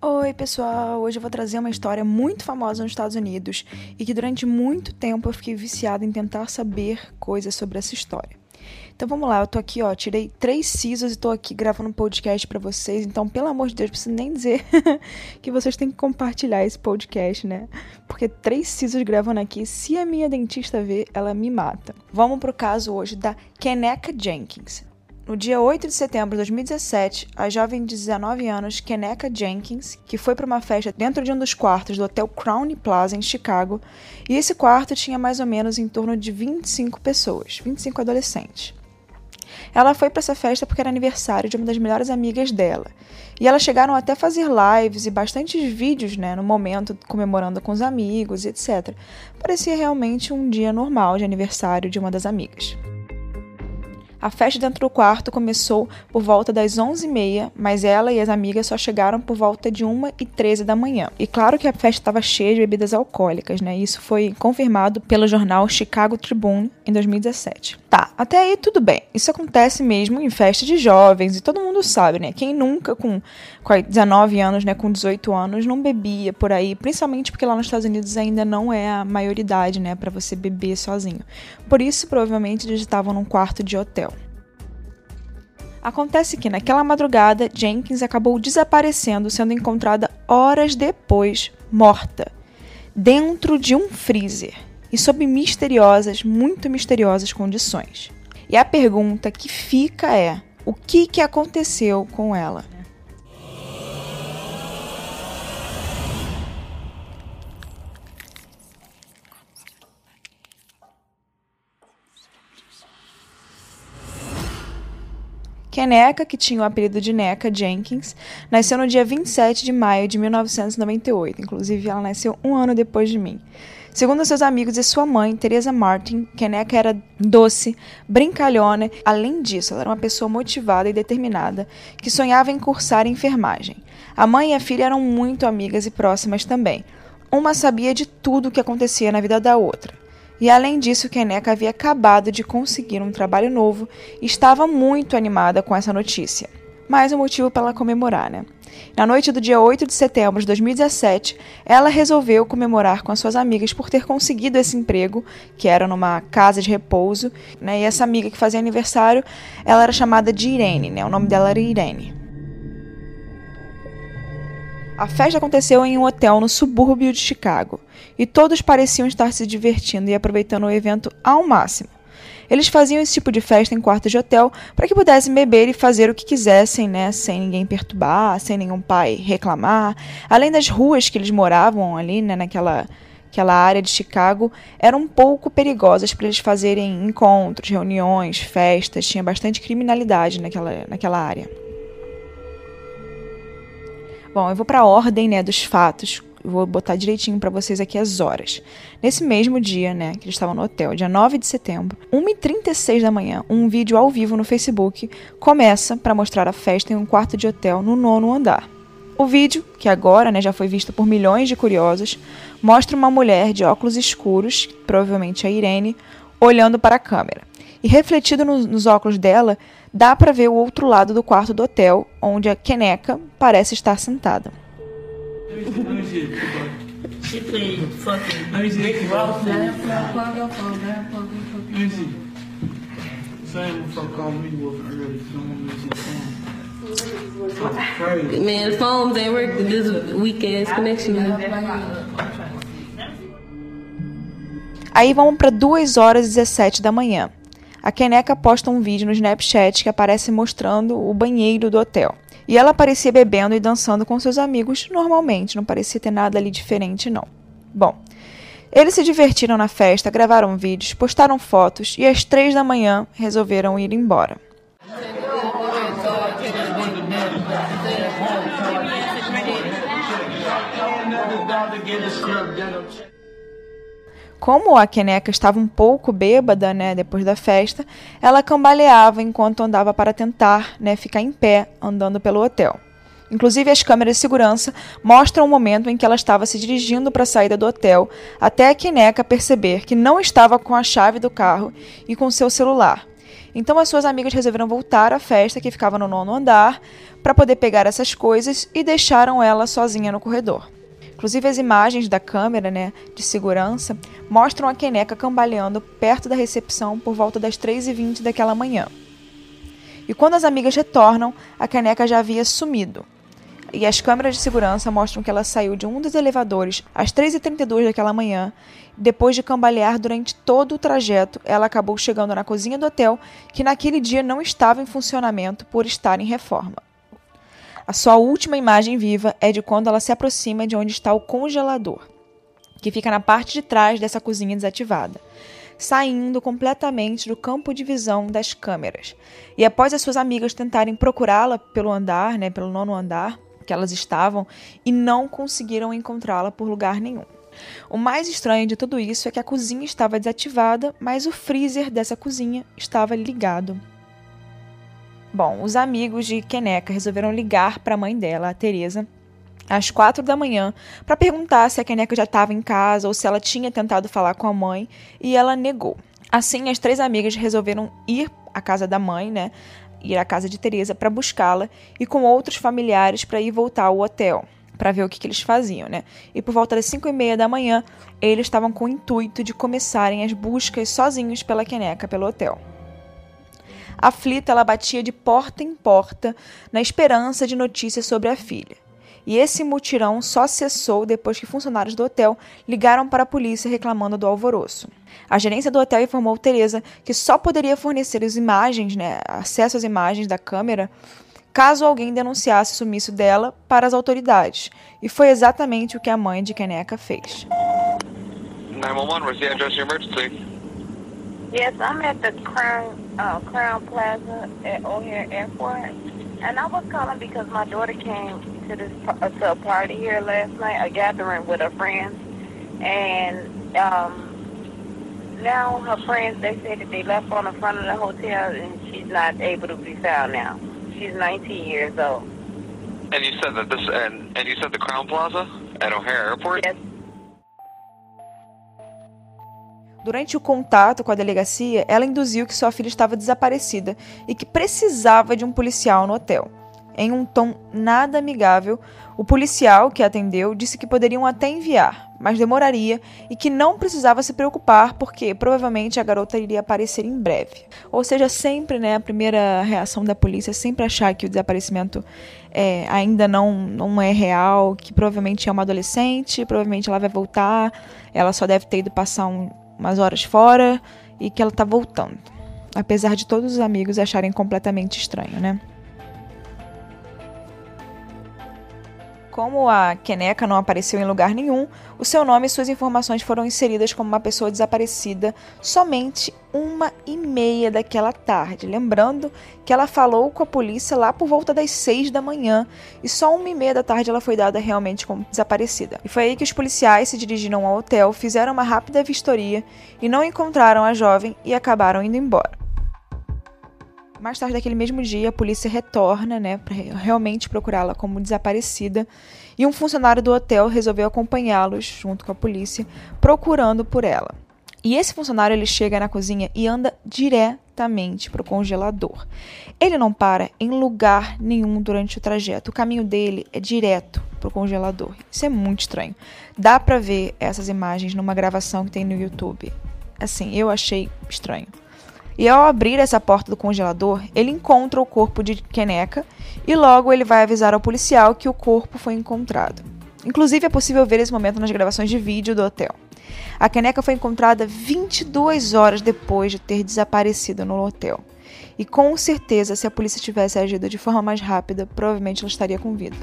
Oi, pessoal! Hoje eu vou trazer uma história muito famosa nos Estados Unidos e que durante muito tempo eu fiquei viciada em tentar saber coisas sobre essa história. Então vamos lá, eu tô aqui, ó, tirei três CISOs e tô aqui gravando um podcast para vocês. Então, pelo amor de Deus, não preciso nem dizer que vocês têm que compartilhar esse podcast, né? Porque três CISOs gravando aqui, se a minha dentista ver, ela me mata. Vamos pro caso hoje da Keneca Jenkins. No dia 8 de setembro de 2017, a jovem de 19 anos, Keneka Jenkins, que foi para uma festa dentro de um dos quartos do Hotel Crown Plaza em Chicago, e esse quarto tinha mais ou menos em torno de 25 pessoas, 25 adolescentes. Ela foi para essa festa porque era aniversário de uma das melhores amigas dela. E elas chegaram até a fazer lives e bastantes vídeos, né, no momento, comemorando com os amigos etc. Parecia realmente um dia normal de aniversário de uma das amigas. A festa dentro do quarto começou por volta das 11h30, mas ela e as amigas só chegaram por volta de 1h13 da manhã. E claro que a festa estava cheia de bebidas alcoólicas, né? Isso foi confirmado pelo jornal Chicago Tribune em 2017. Tá, até aí tudo bem. Isso acontece mesmo em festa de jovens e todo mundo sabe, né? Quem nunca com, com 19 anos, né, com 18 anos, não bebia por aí, principalmente porque lá nos Estados Unidos ainda não é a maioridade, né, para você beber sozinho. Por isso, provavelmente eles estavam num quarto de hotel. Acontece que naquela madrugada, Jenkins acabou desaparecendo, sendo encontrada horas depois, morta, dentro de um freezer e sob misteriosas, muito misteriosas condições. E a pergunta que fica é: o que, que aconteceu com ela? Keneca, que tinha o apelido de Neca Jenkins, nasceu no dia 27 de maio de 1998. Inclusive, ela nasceu um ano depois de mim. Segundo seus amigos e sua mãe, Teresa Martin, Keneca era doce, brincalhona. Além disso, ela era uma pessoa motivada e determinada que sonhava em cursar enfermagem. A mãe e a filha eram muito amigas e próximas também. Uma sabia de tudo o que acontecia na vida da outra. E além disso, Keneca havia acabado de conseguir um trabalho novo e estava muito animada com essa notícia. Mais um motivo para ela comemorar, né? Na noite do dia 8 de setembro de 2017, ela resolveu comemorar com as suas amigas por ter conseguido esse emprego, que era numa casa de repouso, né? E essa amiga que fazia aniversário, ela era chamada de Irene, né? O nome dela era Irene. A festa aconteceu em um hotel no subúrbio de Chicago, e todos pareciam estar se divertindo e aproveitando o evento ao máximo. Eles faziam esse tipo de festa em quartos de hotel para que pudessem beber e fazer o que quisessem, né, sem ninguém perturbar, sem nenhum pai reclamar. Além das ruas que eles moravam ali, né, naquela aquela área de Chicago, eram um pouco perigosas para eles fazerem encontros, reuniões, festas, tinha bastante criminalidade naquela, naquela área. Bom, eu vou para a ordem né, dos fatos. Vou botar direitinho para vocês aqui as horas. Nesse mesmo dia, né, que eles estavam no hotel, dia 9 de setembro, 1h36 da manhã, um vídeo ao vivo no Facebook começa para mostrar a festa em um quarto de hotel no nono andar. O vídeo, que agora né, já foi visto por milhões de curiosos, mostra uma mulher de óculos escuros, provavelmente a Irene, olhando para a câmera. E refletido no, nos óculos dela dá para ver o outro lado do quarto do hotel, onde a Keneca parece estar sentada. Man, phones ain't working this weak ass connection. Aí vamos para 2 horas e 17 da manhã a Keneca posta um vídeo no Snapchat que aparece mostrando o banheiro do hotel. E ela aparecia bebendo e dançando com seus amigos normalmente, não parecia ter nada ali diferente, não. Bom, eles se divertiram na festa, gravaram vídeos, postaram fotos e às três da manhã resolveram ir embora. Como a Keneca estava um pouco bêbada, né, depois da festa, ela cambaleava enquanto andava para tentar, né, ficar em pé andando pelo hotel. Inclusive, as câmeras de segurança mostram o momento em que ela estava se dirigindo para a saída do hotel, até a Keneca perceber que não estava com a chave do carro e com seu celular. Então as suas amigas resolveram voltar à festa que ficava no nono andar para poder pegar essas coisas e deixaram ela sozinha no corredor. Inclusive as imagens da câmera, né, de segurança, mostram a Keneca cambaleando perto da recepção por volta das 3h20 daquela manhã. E quando as amigas retornam, a Keneca já havia sumido. E as câmeras de segurança mostram que ela saiu de um dos elevadores às 3h32 daquela manhã. Depois de cambalear durante todo o trajeto, ela acabou chegando na cozinha do hotel, que naquele dia não estava em funcionamento por estar em reforma. A sua última imagem viva é de quando ela se aproxima de onde está o congelador, que fica na parte de trás dessa cozinha desativada, saindo completamente do campo de visão das câmeras. E após as suas amigas tentarem procurá-la pelo andar, né, pelo nono andar, que elas estavam e não conseguiram encontrá-la por lugar nenhum. O mais estranho de tudo isso é que a cozinha estava desativada, mas o freezer dessa cozinha estava ligado. Bom, os amigos de Keneca resolveram ligar para a mãe dela, a Teresa, às quatro da manhã, para perguntar se a Keneca já estava em casa ou se ela tinha tentado falar com a mãe, e ela negou. Assim, as três amigas resolveram ir à casa da mãe, né, ir à casa de Teresa para buscá-la e com outros familiares para ir voltar ao hotel para ver o que, que, eles faziam, né? E por volta das 5 e meia da manhã, eles estavam com o intuito de começarem as buscas sozinhos pela Queneca, pelo hotel. Aflita, ela batia de porta em porta na esperança de notícias sobre a filha. E esse mutirão só cessou depois que funcionários do hotel ligaram para a polícia reclamando do alvoroço. A gerência do hotel informou Teresa que só poderia fornecer as imagens, né, acesso às imagens da câmera, caso alguém denunciasse o sumiço dela para as autoridades. E foi exatamente o que a mãe de Keneca fez. 911, where's the address of your emergency? Yes, I'm at the Crown, uh, Crown Plaza at O'Hare Airport. And I was calling because my daughter came to this uh, to a party here last night, a gathering with her friends, and um, now her friends they say that they left on the front of the hotel and she's not able to be found now. She's 19 years old. And you said that this and and you said the Crown Plaza at O'Hare Airport. Yes. Durante o contato com a delegacia, ela induziu que sua filha estava desaparecida e que precisava de um policial no hotel. Em um tom nada amigável, o policial que atendeu disse que poderiam até enviar, mas demoraria e que não precisava se preocupar porque provavelmente a garota iria aparecer em breve. Ou seja, sempre, né, a primeira reação da polícia é sempre achar que o desaparecimento é, ainda não, não é real, que provavelmente é uma adolescente, provavelmente ela vai voltar, ela só deve ter ido passar um, umas horas fora e que ela está voltando. Apesar de todos os amigos acharem completamente estranho, né? Como a Keneca não apareceu em lugar nenhum, o seu nome e suas informações foram inseridas como uma pessoa desaparecida somente uma e meia daquela tarde. Lembrando que ela falou com a polícia lá por volta das seis da manhã e só uma e meia da tarde ela foi dada realmente como desaparecida. E foi aí que os policiais se dirigiram ao hotel, fizeram uma rápida vistoria e não encontraram a jovem e acabaram indo embora. Mais tarde daquele mesmo dia, a polícia retorna, né, para realmente procurá-la como desaparecida, e um funcionário do hotel resolveu acompanhá-los junto com a polícia, procurando por ela. E esse funcionário ele chega na cozinha e anda diretamente para o congelador. Ele não para em lugar nenhum durante o trajeto. O caminho dele é direto para o congelador. Isso é muito estranho. Dá para ver essas imagens numa gravação que tem no YouTube. Assim, eu achei estranho. E ao abrir essa porta do congelador, ele encontra o corpo de Keneca e logo ele vai avisar ao policial que o corpo foi encontrado. Inclusive é possível ver esse momento nas gravações de vídeo do hotel. A Keneca foi encontrada 22 horas depois de ter desaparecido no hotel. E com certeza, se a polícia tivesse agido de forma mais rápida, provavelmente ela estaria com vida.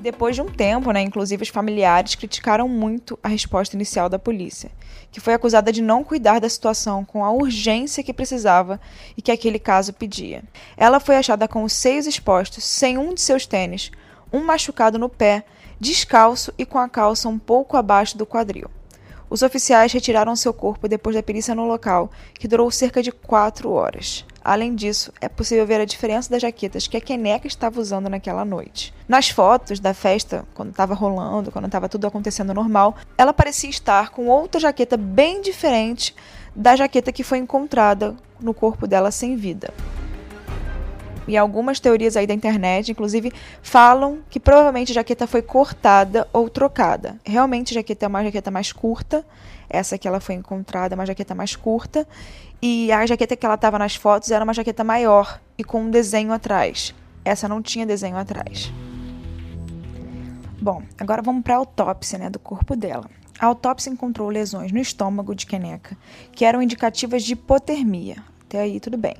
Depois de um tempo, né, inclusive os familiares criticaram muito a resposta inicial da polícia, que foi acusada de não cuidar da situação com a urgência que precisava e que aquele caso pedia. Ela foi achada com os seios expostos, sem um de seus tênis, um machucado no pé, descalço e com a calça um pouco abaixo do quadril. Os oficiais retiraram seu corpo depois da perícia no local, que durou cerca de quatro horas. Além disso, é possível ver a diferença das jaquetas que a Keneca estava usando naquela noite. Nas fotos da festa, quando estava rolando, quando estava tudo acontecendo normal, ela parecia estar com outra jaqueta bem diferente da jaqueta que foi encontrada no corpo dela sem vida. E algumas teorias aí da internet, inclusive, falam que provavelmente a jaqueta foi cortada ou trocada. Realmente a jaqueta é uma jaqueta mais curta, essa que ela foi encontrada é uma jaqueta mais curta, e a jaqueta que ela estava nas fotos era uma jaqueta maior e com um desenho atrás. Essa não tinha desenho atrás. Bom, agora vamos para a autópsia né, do corpo dela. A autópsia encontrou lesões no estômago de Keneca, que eram indicativas de hipotermia. Até aí, tudo bem.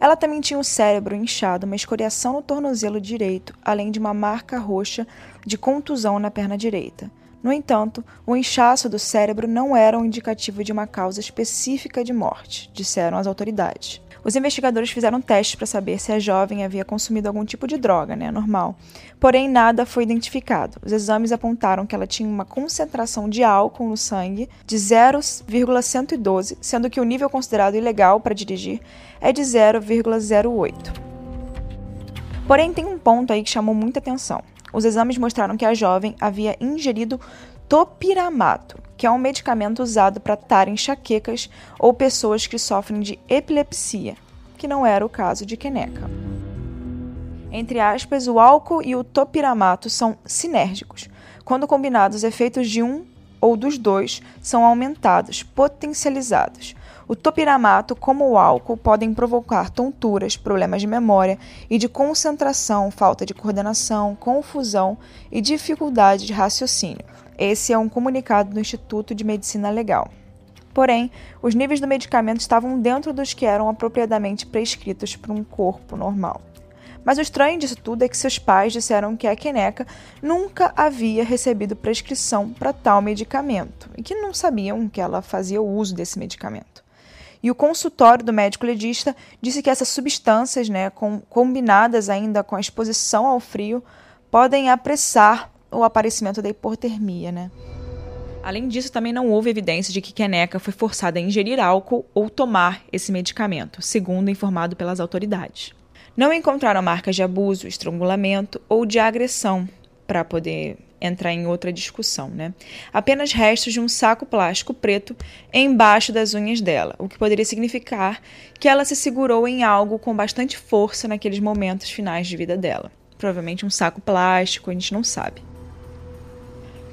Ela também tinha o cérebro inchado, uma escoriação no tornozelo direito, além de uma marca roxa de contusão na perna direita. No entanto, o inchaço do cérebro não era um indicativo de uma causa específica de morte, disseram as autoridades. Os investigadores fizeram testes para saber se a jovem havia consumido algum tipo de droga, né, normal. Porém, nada foi identificado. Os exames apontaram que ela tinha uma concentração de álcool no sangue de 0,112, sendo que o nível considerado ilegal para dirigir é de 0,08. Porém, tem um ponto aí que chamou muita atenção. Os exames mostraram que a jovem havia ingerido topiramato, que é um medicamento usado para tratar enxaquecas ou pessoas que sofrem de epilepsia, que não era o caso de Keneca. Entre aspas, o álcool e o topiramato são sinérgicos. Quando combinados, os efeitos de um ou dos dois são aumentados, potencializados. O topiramato, como o álcool, podem provocar tonturas, problemas de memória e de concentração, falta de coordenação, confusão e dificuldade de raciocínio, esse é um comunicado do Instituto de Medicina Legal. Porém, os níveis do medicamento estavam dentro dos que eram apropriadamente prescritos para um corpo normal. Mas o estranho disso tudo é que seus pais disseram que a Keneca nunca havia recebido prescrição para tal medicamento e que não sabiam que ela fazia uso desse medicamento. E o consultório do médico legista disse que essas substâncias, né, com, combinadas ainda com a exposição ao frio, podem apressar o aparecimento da hipotermia, né? Além disso, também não houve evidência de que Keneca foi forçada a ingerir álcool ou tomar esse medicamento, segundo informado pelas autoridades. Não encontraram marcas de abuso, estrangulamento ou de agressão para poder entrar em outra discussão, né? Apenas restos de um saco plástico preto embaixo das unhas dela, o que poderia significar que ela se segurou em algo com bastante força naqueles momentos finais de vida dela. Provavelmente um saco plástico, a gente não sabe.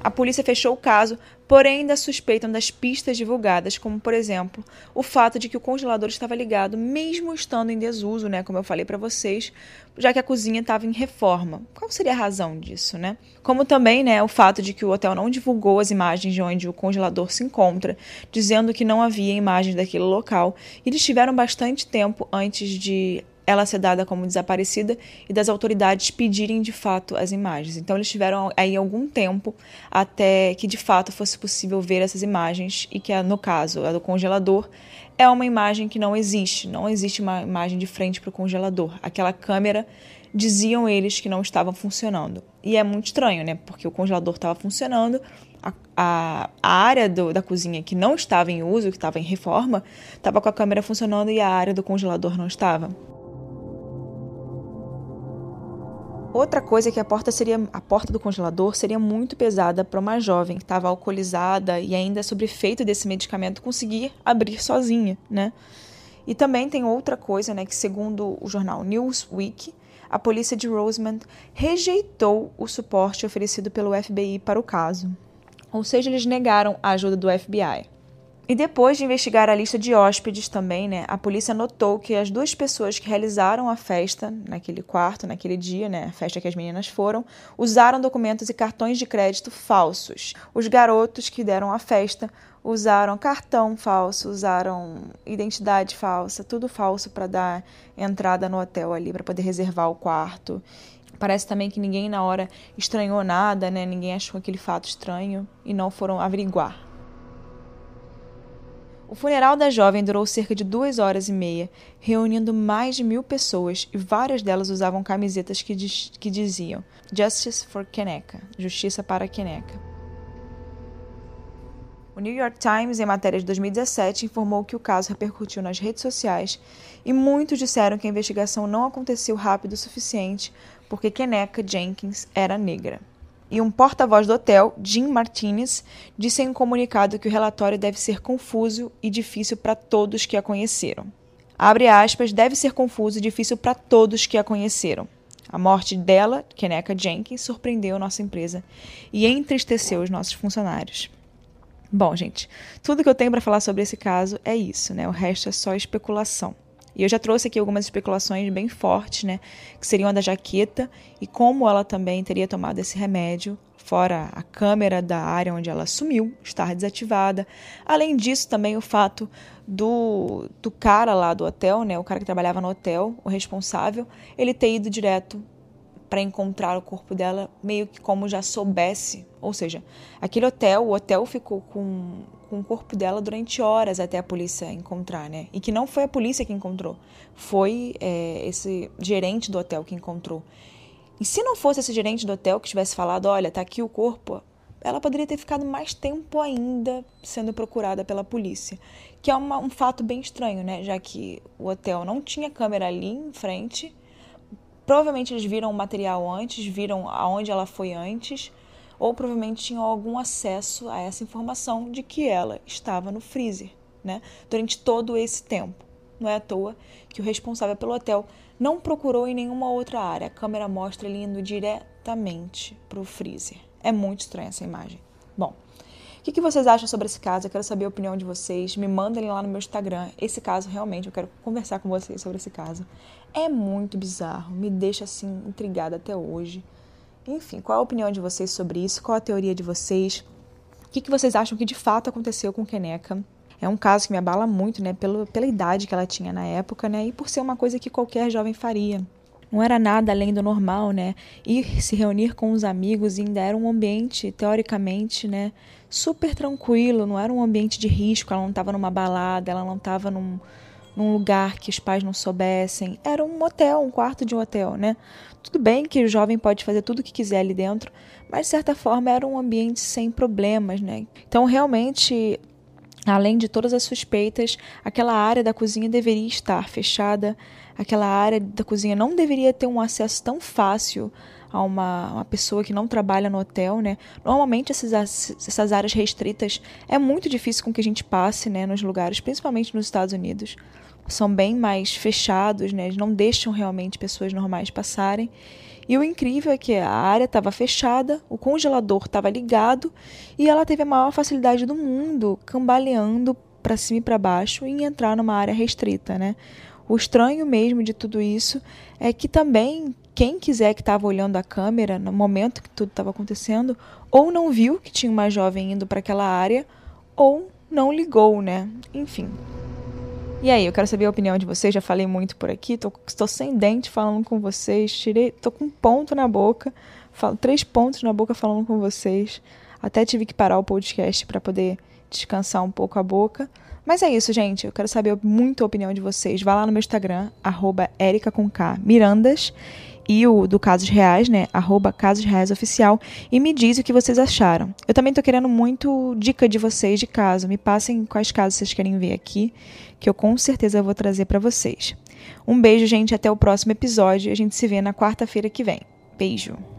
A polícia fechou o caso, porém ainda suspeitam das pistas divulgadas, como por exemplo, o fato de que o congelador estava ligado mesmo estando em desuso, né, como eu falei para vocês, já que a cozinha estava em reforma. Qual seria a razão disso, né? Como também, né, o fato de que o hotel não divulgou as imagens de onde o congelador se encontra, dizendo que não havia imagens daquele local, e eles tiveram bastante tempo antes de ela ser dada como desaparecida e das autoridades pedirem de fato as imagens. Então eles tiveram aí algum tempo até que de fato fosse possível ver essas imagens e que no caso a do congelador é uma imagem que não existe, não existe uma imagem de frente para o congelador. Aquela câmera diziam eles que não estava funcionando. E é muito estranho, né? Porque o congelador estava funcionando, a, a, a área do, da cozinha que não estava em uso, que estava em reforma, estava com a câmera funcionando e a área do congelador não estava. Outra coisa é que a porta seria a porta do congelador seria muito pesada para uma jovem que estava alcoolizada e ainda sob efeito desse medicamento conseguir abrir sozinha, né? E também tem outra coisa, né, que segundo o jornal Newsweek, a polícia de Rosemont rejeitou o suporte oferecido pelo FBI para o caso. Ou seja, eles negaram a ajuda do FBI. E depois de investigar a lista de hóspedes também, né, a polícia notou que as duas pessoas que realizaram a festa naquele quarto, naquele dia, né, a festa que as meninas foram, usaram documentos e cartões de crédito falsos. Os garotos que deram a festa usaram cartão falso, usaram identidade falsa, tudo falso para dar entrada no hotel ali, para poder reservar o quarto. Parece também que ninguém na hora estranhou nada, né? Ninguém achou aquele fato estranho e não foram averiguar. O funeral da jovem durou cerca de duas horas e meia, reunindo mais de mil pessoas e várias delas usavam camisetas que, diz, que diziam Justice for Keneca Justiça para Keneca. O New York Times, em matéria de 2017, informou que o caso repercutiu nas redes sociais e muitos disseram que a investigação não aconteceu rápido o suficiente porque Keneca Jenkins era negra. E um porta-voz do hotel, Jim Martinez, disse em um comunicado que o relatório deve ser confuso e difícil para todos que a conheceram. Abre aspas, deve ser confuso e difícil para todos que a conheceram. A morte dela, Keneka Jenkins, surpreendeu nossa empresa e entristeceu os nossos funcionários. Bom, gente, tudo que eu tenho para falar sobre esse caso é isso, né? O resto é só especulação. E eu já trouxe aqui algumas especulações bem fortes, né? Que seriam a da jaqueta e como ela também teria tomado esse remédio, fora a câmera da área onde ela sumiu estar desativada. Além disso, também o fato do, do cara lá do hotel, né? O cara que trabalhava no hotel, o responsável, ele ter ido direto para encontrar o corpo dela, meio que como já soubesse. Ou seja, aquele hotel, o hotel ficou com, com o corpo dela durante horas até a polícia encontrar, né? E que não foi a polícia que encontrou, foi é, esse gerente do hotel que encontrou. E se não fosse esse gerente do hotel que tivesse falado, olha, tá aqui o corpo, ela poderia ter ficado mais tempo ainda sendo procurada pela polícia. Que é uma, um fato bem estranho, né? Já que o hotel não tinha câmera ali em frente Provavelmente eles viram o material antes, viram aonde ela foi antes, ou provavelmente tinham algum acesso a essa informação de que ela estava no freezer, né? Durante todo esse tempo. Não é à toa que o responsável pelo hotel não procurou em nenhuma outra área. A câmera mostra ele indo diretamente para o freezer. É muito estranha essa imagem. Bom, que, que, vocês acham sobre esse caso? Eu quero saber a opinião de vocês. Me mandem lá no meu Instagram. Esse caso, realmente, eu quero conversar com vocês sobre esse caso. É muito bizarro, me deixa assim intrigada até hoje. Enfim, qual a opinião de vocês sobre isso? Qual a teoria de vocês? O que, que vocês acham que de fato aconteceu com Keneca? É um caso que me abala muito, né, pelo, pela idade que ela tinha na época, né, e por ser uma coisa que qualquer jovem faria. Não era nada além do normal, né? Ir se reunir com os amigos ainda era um ambiente, teoricamente, né, super tranquilo, não era um ambiente de risco, ela não estava numa balada, ela não estava num, num lugar que os pais não soubessem. Era um hotel, um quarto de um hotel, né? Tudo bem que o jovem pode fazer tudo o que quiser ali dentro, mas de certa forma era um ambiente sem problemas, né? Então, realmente, além de todas as suspeitas, aquela área da cozinha deveria estar fechada, aquela área da cozinha não deveria ter um acesso tão fácil a uma, uma pessoa que não trabalha no hotel, né? Normalmente essas, essas áreas restritas é muito difícil com que a gente passe, né, nos lugares, principalmente nos Estados Unidos. São bem mais fechados, né? Eles não deixam realmente pessoas normais passarem. E o incrível é que a área estava fechada, o congelador estava ligado e ela teve a maior facilidade do mundo cambaleando para cima e para baixo em entrar numa área restrita, né? O estranho mesmo de tudo isso é que também quem quiser que estava olhando a câmera no momento que tudo estava acontecendo, ou não viu que tinha uma jovem indo para aquela área, ou não ligou, né? Enfim. E aí, eu quero saber a opinião de vocês. Já falei muito por aqui, tô, estou sem dente falando com vocês, tirei, tô com um ponto na boca, falo, três pontos na boca falando com vocês. Até tive que parar o podcast para poder descansar um pouco a boca. Mas é isso, gente. Eu quero saber muito a opinião de vocês. Vá lá no meu Instagram, arroba Mirandas, e o do Casos Reais, né? Arroba Casos Reais Oficial, e me diz o que vocês acharam. Eu também tô querendo muito dica de vocês de caso. Me passem quais casos vocês querem ver aqui, que eu com certeza vou trazer para vocês. Um beijo, gente. Até o próximo episódio. A gente se vê na quarta-feira que vem. Beijo.